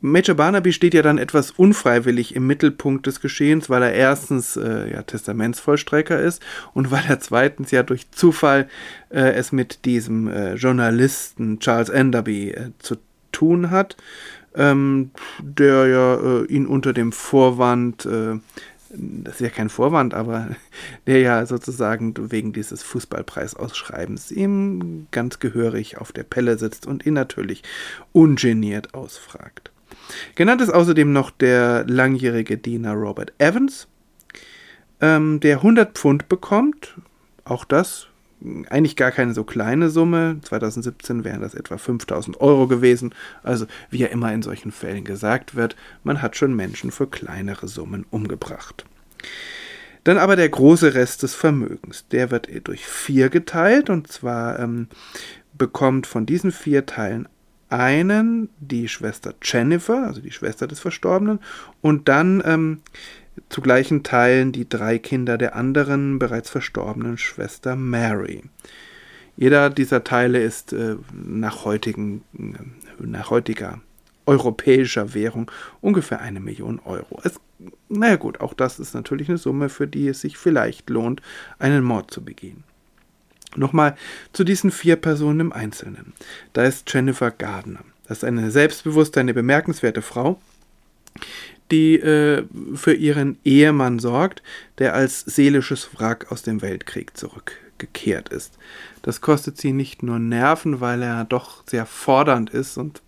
Major Barnaby steht ja dann etwas unfreiwillig im Mittelpunkt des Geschehens, weil er erstens äh, ja, Testamentsvollstrecker ist und weil er zweitens ja durch Zufall äh, es mit diesem äh, Journalisten Charles Enderby äh, zu tun hat, ähm, der ja äh, ihn unter dem Vorwand, äh, das ist ja kein Vorwand, aber der ja sozusagen wegen dieses Fußballpreisausschreibens ihm ganz gehörig auf der Pelle sitzt und ihn natürlich ungeniert ausfragt. Genannt ist außerdem noch der langjährige Diener Robert Evans, ähm, der 100 Pfund bekommt. Auch das eigentlich gar keine so kleine Summe. 2017 wären das etwa 5000 Euro gewesen. Also, wie ja immer in solchen Fällen gesagt wird, man hat schon Menschen für kleinere Summen umgebracht. Dann aber der große Rest des Vermögens. Der wird durch vier geteilt und zwar ähm, bekommt von diesen vier Teilen einen die Schwester Jennifer, also die Schwester des Verstorbenen, und dann ähm, zu gleichen Teilen die drei Kinder der anderen bereits verstorbenen Schwester Mary. Jeder dieser Teile ist äh, nach, heutigen, äh, nach heutiger europäischer Währung ungefähr eine Million Euro. Es, naja gut, auch das ist natürlich eine Summe, für die es sich vielleicht lohnt, einen Mord zu begehen. Nochmal zu diesen vier Personen im Einzelnen. Da ist Jennifer Gardner. Das ist eine selbstbewusste, eine bemerkenswerte Frau, die äh, für ihren Ehemann sorgt, der als seelisches Wrack aus dem Weltkrieg zurückgekehrt ist. Das kostet sie nicht nur Nerven, weil er doch sehr fordernd ist und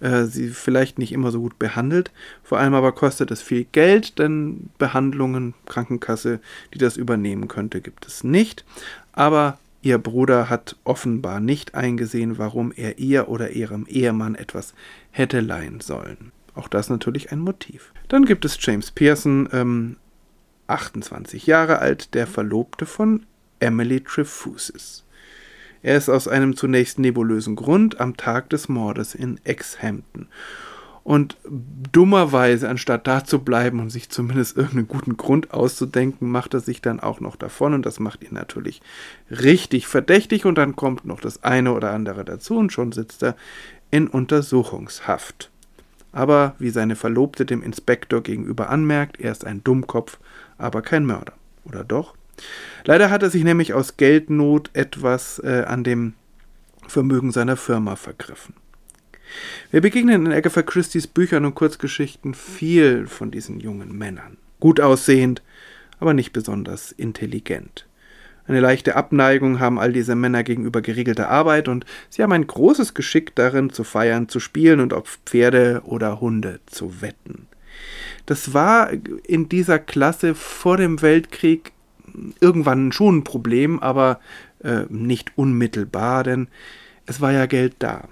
äh, sie vielleicht nicht immer so gut behandelt. Vor allem aber kostet es viel Geld, denn Behandlungen, Krankenkasse, die das übernehmen könnte, gibt es nicht. Aber ihr Bruder hat offenbar nicht eingesehen, warum er ihr oder ihrem Ehemann etwas hätte leihen sollen. Auch das natürlich ein Motiv. Dann gibt es James Pearson, ähm, 28 Jahre alt, der Verlobte von Emily Trefusis. Er ist aus einem zunächst nebulösen Grund am Tag des Mordes in Exhampton. Und dummerweise, anstatt da zu bleiben und sich zumindest irgendeinen guten Grund auszudenken, macht er sich dann auch noch davon und das macht ihn natürlich richtig verdächtig und dann kommt noch das eine oder andere dazu und schon sitzt er in Untersuchungshaft. Aber wie seine Verlobte dem Inspektor gegenüber anmerkt, er ist ein Dummkopf, aber kein Mörder. Oder doch? Leider hat er sich nämlich aus Geldnot etwas äh, an dem Vermögen seiner Firma vergriffen. Wir begegnen in Agatha Christie's Büchern und Kurzgeschichten viel von diesen jungen Männern. Gut aussehend, aber nicht besonders intelligent. Eine leichte Abneigung haben all diese Männer gegenüber geregelter Arbeit und sie haben ein großes Geschick darin, zu feiern, zu spielen und auf Pferde oder Hunde zu wetten. Das war in dieser Klasse vor dem Weltkrieg irgendwann schon ein Problem, aber äh, nicht unmittelbar, denn es war ja Geld da.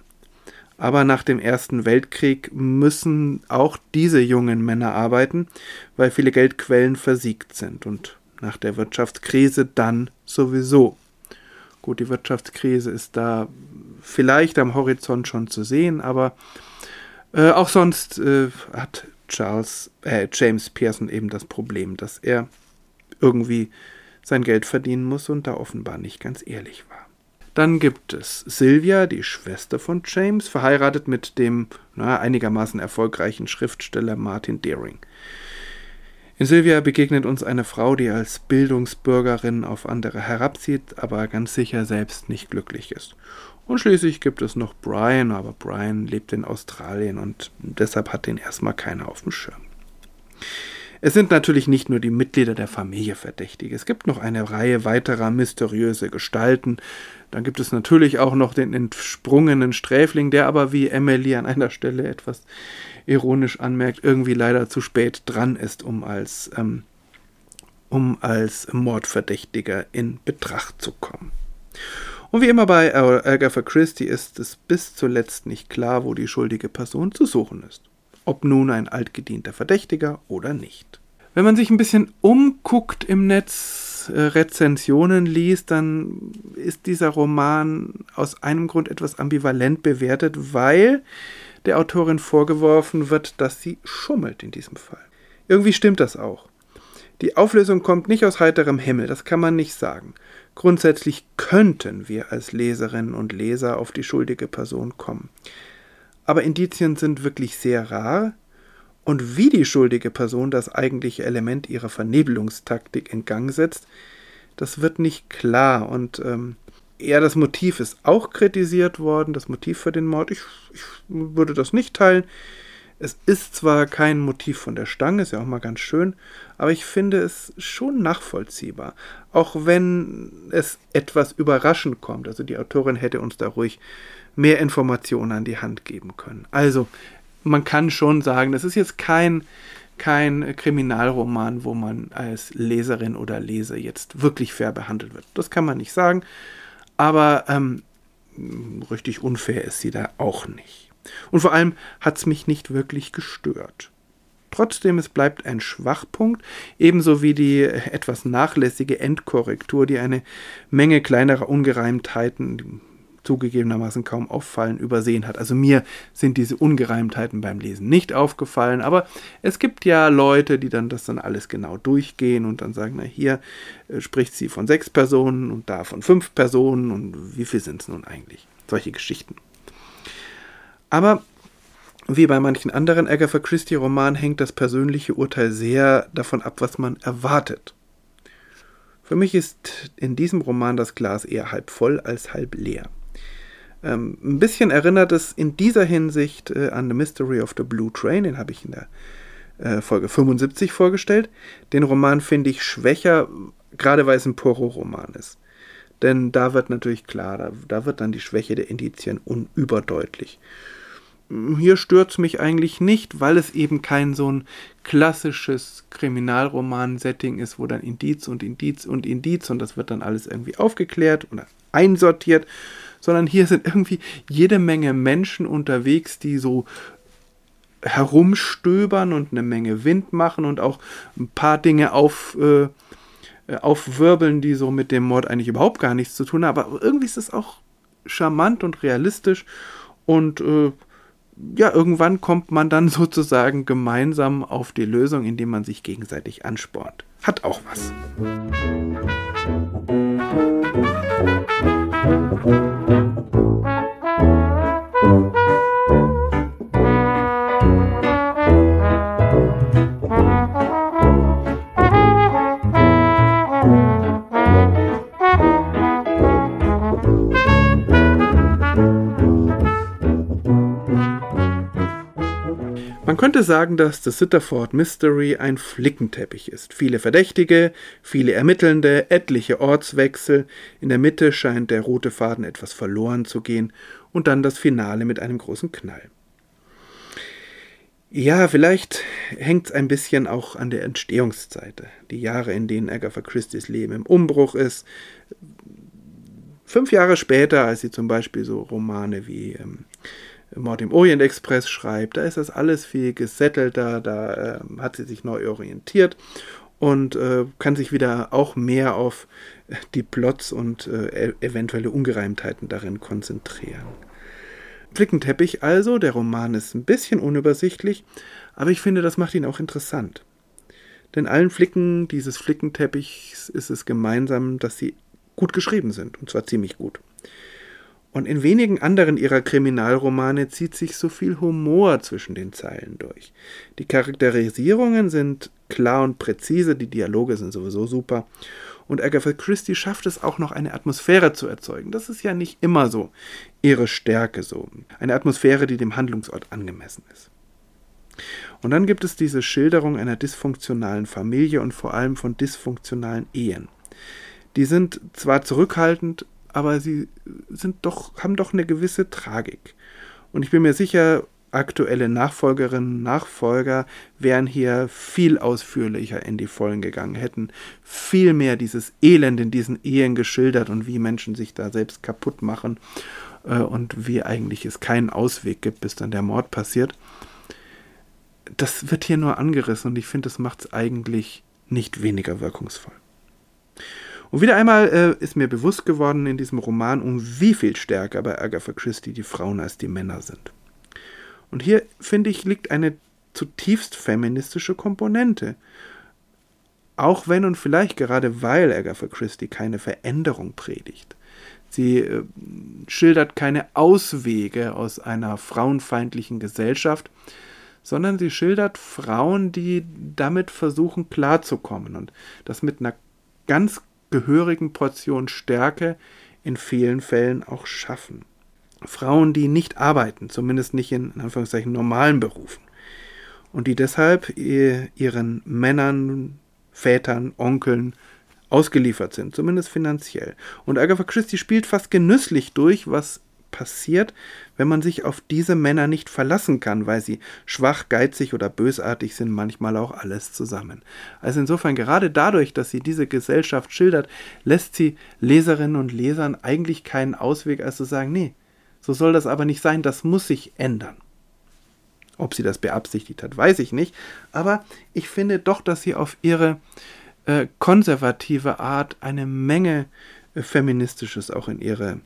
Aber nach dem Ersten Weltkrieg müssen auch diese jungen Männer arbeiten, weil viele Geldquellen versiegt sind und nach der Wirtschaftskrise dann sowieso. Gut, die Wirtschaftskrise ist da vielleicht am Horizont schon zu sehen, aber äh, auch sonst äh, hat Charles, äh, James Pearson eben das Problem, dass er irgendwie sein Geld verdienen muss und da offenbar nicht ganz ehrlich war. Dann gibt es Sylvia, die Schwester von James, verheiratet mit dem na, einigermaßen erfolgreichen Schriftsteller Martin Deering. In Sylvia begegnet uns eine Frau, die als Bildungsbürgerin auf andere herabzieht, aber ganz sicher selbst nicht glücklich ist. Und schließlich gibt es noch Brian, aber Brian lebt in Australien und deshalb hat den erstmal keiner auf dem Schirm. Es sind natürlich nicht nur die Mitglieder der Familie verdächtig. Es gibt noch eine Reihe weiterer mysteriöse Gestalten. Dann gibt es natürlich auch noch den entsprungenen Sträfling, der aber, wie Emily an einer Stelle etwas ironisch anmerkt, irgendwie leider zu spät dran ist, um als, ähm, um als Mordverdächtiger in Betracht zu kommen. Und wie immer bei Agatha Christie ist es bis zuletzt nicht klar, wo die schuldige Person zu suchen ist ob nun ein altgedienter Verdächtiger oder nicht. Wenn man sich ein bisschen umguckt im Netz, äh, Rezensionen liest, dann ist dieser Roman aus einem Grund etwas ambivalent bewertet, weil der Autorin vorgeworfen wird, dass sie schummelt in diesem Fall. Irgendwie stimmt das auch. Die Auflösung kommt nicht aus heiterem Himmel, das kann man nicht sagen. Grundsätzlich könnten wir als Leserinnen und Leser auf die schuldige Person kommen aber Indizien sind wirklich sehr rar und wie die schuldige Person das eigentliche Element ihrer Vernebelungstaktik in Gang setzt, das wird nicht klar und ähm, eher das Motiv ist auch kritisiert worden, das Motiv für den Mord. Ich, ich würde das nicht teilen. Es ist zwar kein Motiv von der Stange, ist ja auch mal ganz schön, aber ich finde es schon nachvollziehbar. Auch wenn es etwas überraschend kommt. Also die Autorin hätte uns da ruhig mehr Informationen an die Hand geben können. Also, man kann schon sagen, das ist jetzt kein, kein Kriminalroman, wo man als Leserin oder Leser jetzt wirklich fair behandelt wird. Das kann man nicht sagen. Aber ähm, richtig unfair ist sie da auch nicht. Und vor allem hat es mich nicht wirklich gestört. Trotzdem, es bleibt ein Schwachpunkt, ebenso wie die etwas nachlässige Endkorrektur, die eine Menge kleinerer Ungereimtheiten, zugegebenermaßen kaum auffallen, übersehen hat. Also mir sind diese Ungereimtheiten beim Lesen nicht aufgefallen, aber es gibt ja Leute, die dann das dann alles genau durchgehen und dann sagen, na hier äh, spricht sie von sechs Personen und da von fünf Personen und wie viel sind es nun eigentlich? Solche Geschichten. Aber wie bei manchen anderen Agatha Christie-Romanen hängt das persönliche Urteil sehr davon ab, was man erwartet. Für mich ist in diesem Roman das Glas eher halb voll als halb leer. Ähm, ein bisschen erinnert es in dieser Hinsicht äh, an The Mystery of the Blue Train, den habe ich in der äh, Folge 75 vorgestellt. Den Roman finde ich schwächer, gerade weil es ein Poirot-Roman ist. Denn da wird natürlich klar, da, da wird dann die Schwäche der Indizien unüberdeutlich. Hier stört es mich eigentlich nicht, weil es eben kein so ein klassisches Kriminalroman-Setting ist, wo dann Indiz und Indiz und Indiz und das wird dann alles irgendwie aufgeklärt oder einsortiert, sondern hier sind irgendwie jede Menge Menschen unterwegs, die so herumstöbern und eine Menge Wind machen und auch ein paar Dinge auf, äh, aufwirbeln, die so mit dem Mord eigentlich überhaupt gar nichts zu tun haben. Aber irgendwie ist es auch charmant und realistisch und äh, ja, irgendwann kommt man dann sozusagen gemeinsam auf die Lösung, indem man sich gegenseitig anspornt. Hat auch was. Man Thank you. Sagen, dass The Sitterford Mystery ein Flickenteppich ist. Viele Verdächtige, viele Ermittelnde, etliche Ortswechsel, in der Mitte scheint der rote Faden etwas verloren zu gehen und dann das Finale mit einem großen Knall. Ja, vielleicht hängt es ein bisschen auch an der Entstehungszeit. Die Jahre, in denen Agatha Christie's Leben im Umbruch ist. Fünf Jahre später, als sie zum Beispiel so Romane wie ähm, Mord im Orient Express schreibt, da ist das alles viel gesettelter, da äh, hat sie sich neu orientiert und äh, kann sich wieder auch mehr auf die Plots und äh, e-, eventuelle Ungereimtheiten darin konzentrieren. Flickenteppich also, der Roman ist ein bisschen unübersichtlich, aber ich finde, das macht ihn auch interessant. Denn allen Flicken dieses Flickenteppichs ist es gemeinsam, dass sie gut geschrieben sind, und zwar ziemlich gut. Und in wenigen anderen ihrer Kriminalromane zieht sich so viel Humor zwischen den Zeilen durch. Die Charakterisierungen sind klar und präzise, die Dialoge sind sowieso super. Und Agatha Christie schafft es auch noch, eine Atmosphäre zu erzeugen. Das ist ja nicht immer so ihre Stärke so. Eine Atmosphäre, die dem Handlungsort angemessen ist. Und dann gibt es diese Schilderung einer dysfunktionalen Familie und vor allem von dysfunktionalen Ehen. Die sind zwar zurückhaltend, aber sie sind doch, haben doch eine gewisse Tragik. Und ich bin mir sicher, aktuelle Nachfolgerinnen und Nachfolger wären hier viel ausführlicher in die Vollen gegangen, hätten viel mehr dieses Elend in diesen Ehen geschildert und wie Menschen sich da selbst kaputt machen äh, und wie eigentlich es keinen Ausweg gibt, bis dann der Mord passiert. Das wird hier nur angerissen und ich finde, das macht es eigentlich nicht weniger wirkungsvoll. Und wieder einmal äh, ist mir bewusst geworden in diesem Roman, um wie viel stärker bei Agatha Christie die Frauen als die Männer sind. Und hier, finde ich, liegt eine zutiefst feministische Komponente. Auch wenn und vielleicht gerade weil Agatha Christie keine Veränderung predigt. Sie äh, schildert keine Auswege aus einer frauenfeindlichen Gesellschaft, sondern sie schildert Frauen, die damit versuchen klarzukommen und das mit einer ganz gehörigen Portion Stärke in vielen Fällen auch schaffen. Frauen, die nicht arbeiten, zumindest nicht in, in Anführungszeichen normalen Berufen und die deshalb ihren Männern, Vätern, Onkeln ausgeliefert sind, zumindest finanziell. Und Agatha Christie spielt fast genüsslich durch, was passiert, wenn man sich auf diese Männer nicht verlassen kann, weil sie schwach, geizig oder bösartig sind, manchmal auch alles zusammen. Also insofern gerade dadurch, dass sie diese Gesellschaft schildert, lässt sie Leserinnen und Lesern eigentlich keinen Ausweg, als zu sagen, nee, so soll das aber nicht sein, das muss sich ändern. Ob sie das beabsichtigt hat, weiß ich nicht, aber ich finde doch, dass sie auf ihre äh, konservative Art eine Menge äh, Feministisches auch in ihre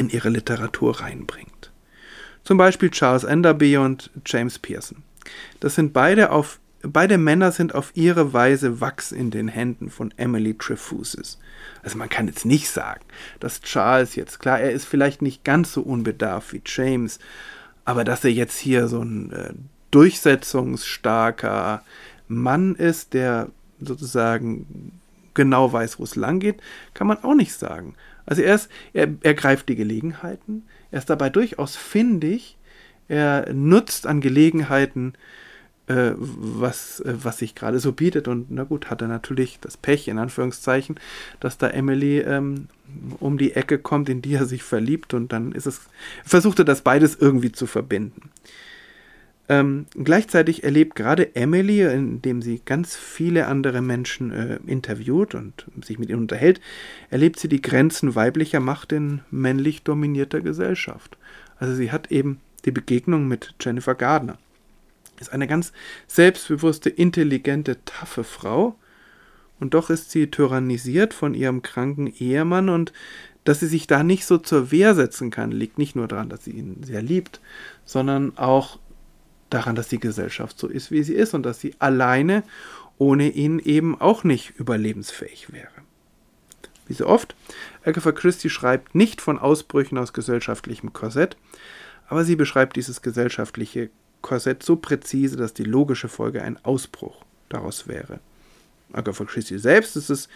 in ihre Literatur reinbringt. Zum Beispiel Charles Enderby und James Pearson. Das sind beide auf beide Männer sind auf ihre Weise Wachs in den Händen von Emily Trefusis. Also man kann jetzt nicht sagen, dass Charles jetzt, klar, er ist vielleicht nicht ganz so unbedarft wie James, aber dass er jetzt hier so ein äh, durchsetzungsstarker Mann ist, der sozusagen genau weiß, wo es lang geht, kann man auch nicht sagen. Also er, ist, er, er greift die Gelegenheiten, er ist dabei durchaus findig, er nutzt an Gelegenheiten äh, was, äh, was sich gerade so bietet. Und na gut, hat er natürlich das Pech, in Anführungszeichen, dass da Emily ähm, um die Ecke kommt, in die er sich verliebt und dann ist es, versuchte das beides irgendwie zu verbinden. Ähm, gleichzeitig erlebt gerade Emily, indem sie ganz viele andere Menschen äh, interviewt und sich mit ihnen unterhält, erlebt sie die Grenzen weiblicher Macht in männlich dominierter Gesellschaft. Also sie hat eben die Begegnung mit Jennifer Gardner. Ist eine ganz selbstbewusste, intelligente, taffe Frau. Und doch ist sie tyrannisiert von ihrem kranken Ehemann und dass sie sich da nicht so zur Wehr setzen kann, liegt nicht nur daran, dass sie ihn sehr liebt, sondern auch daran, dass die Gesellschaft so ist, wie sie ist und dass sie alleine ohne ihn eben auch nicht überlebensfähig wäre. Wie so oft, Agatha Christie schreibt nicht von Ausbrüchen aus gesellschaftlichem Korsett, aber sie beschreibt dieses gesellschaftliche Korsett so präzise, dass die logische Folge ein Ausbruch daraus wäre. Agatha Christie selbst ist es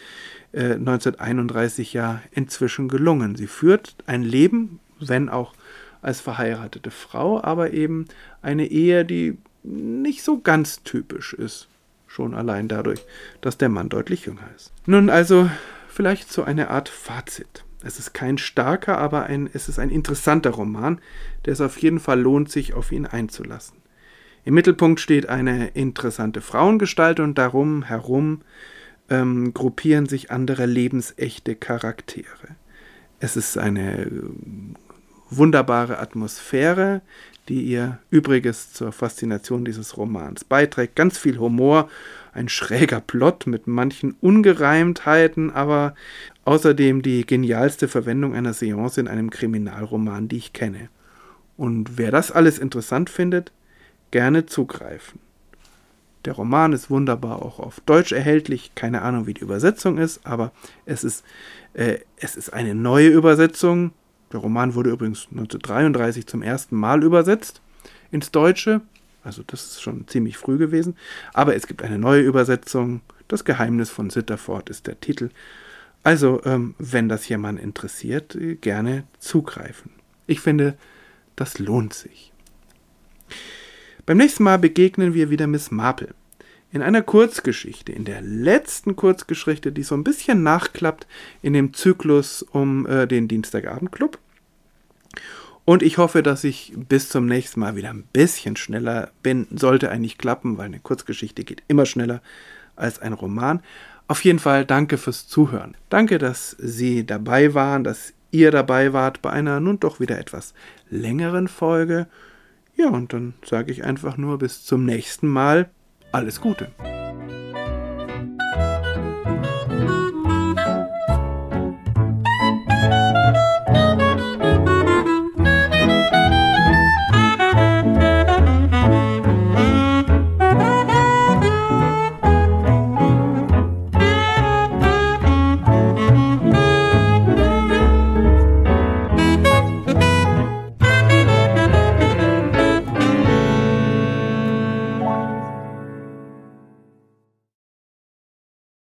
äh, 1931 ja inzwischen gelungen. Sie führt ein Leben, wenn auch als verheiratete Frau, aber eben eine Ehe, die nicht so ganz typisch ist. Schon allein dadurch, dass der Mann deutlich jünger ist. Nun also vielleicht so eine Art Fazit. Es ist kein starker, aber ein, es ist ein interessanter Roman, der es auf jeden Fall lohnt, sich auf ihn einzulassen. Im Mittelpunkt steht eine interessante Frauengestalt und darum herum ähm, gruppieren sich andere lebensechte Charaktere. Es ist eine äh, wunderbare Atmosphäre, die ihr Übriges zur Faszination dieses Romans beiträgt. Ganz viel Humor, ein schräger Plot mit manchen Ungereimtheiten, aber außerdem die genialste Verwendung einer Seance in einem Kriminalroman, die ich kenne. Und wer das alles interessant findet, gerne zugreifen. Der Roman ist wunderbar auch auf Deutsch erhältlich. Keine Ahnung, wie die Übersetzung ist, aber es ist, äh, es ist eine neue Übersetzung der Roman wurde übrigens 1933 zum ersten Mal übersetzt ins Deutsche. Also das ist schon ziemlich früh gewesen. Aber es gibt eine neue Übersetzung. Das Geheimnis von Sitterford ist der Titel. Also, ähm, wenn das jemand interessiert, gerne zugreifen. Ich finde, das lohnt sich. Beim nächsten Mal begegnen wir wieder Miss Marple. In einer Kurzgeschichte, in der letzten Kurzgeschichte, die so ein bisschen nachklappt in dem Zyklus um äh, den Dienstagabendclub. Und ich hoffe, dass ich bis zum nächsten Mal wieder ein bisschen schneller bin. Sollte eigentlich klappen, weil eine Kurzgeschichte geht immer schneller als ein Roman. Auf jeden Fall danke fürs Zuhören. Danke, dass Sie dabei waren, dass ihr dabei wart bei einer nun doch wieder etwas längeren Folge. Ja, und dann sage ich einfach nur bis zum nächsten Mal. Alles Gute.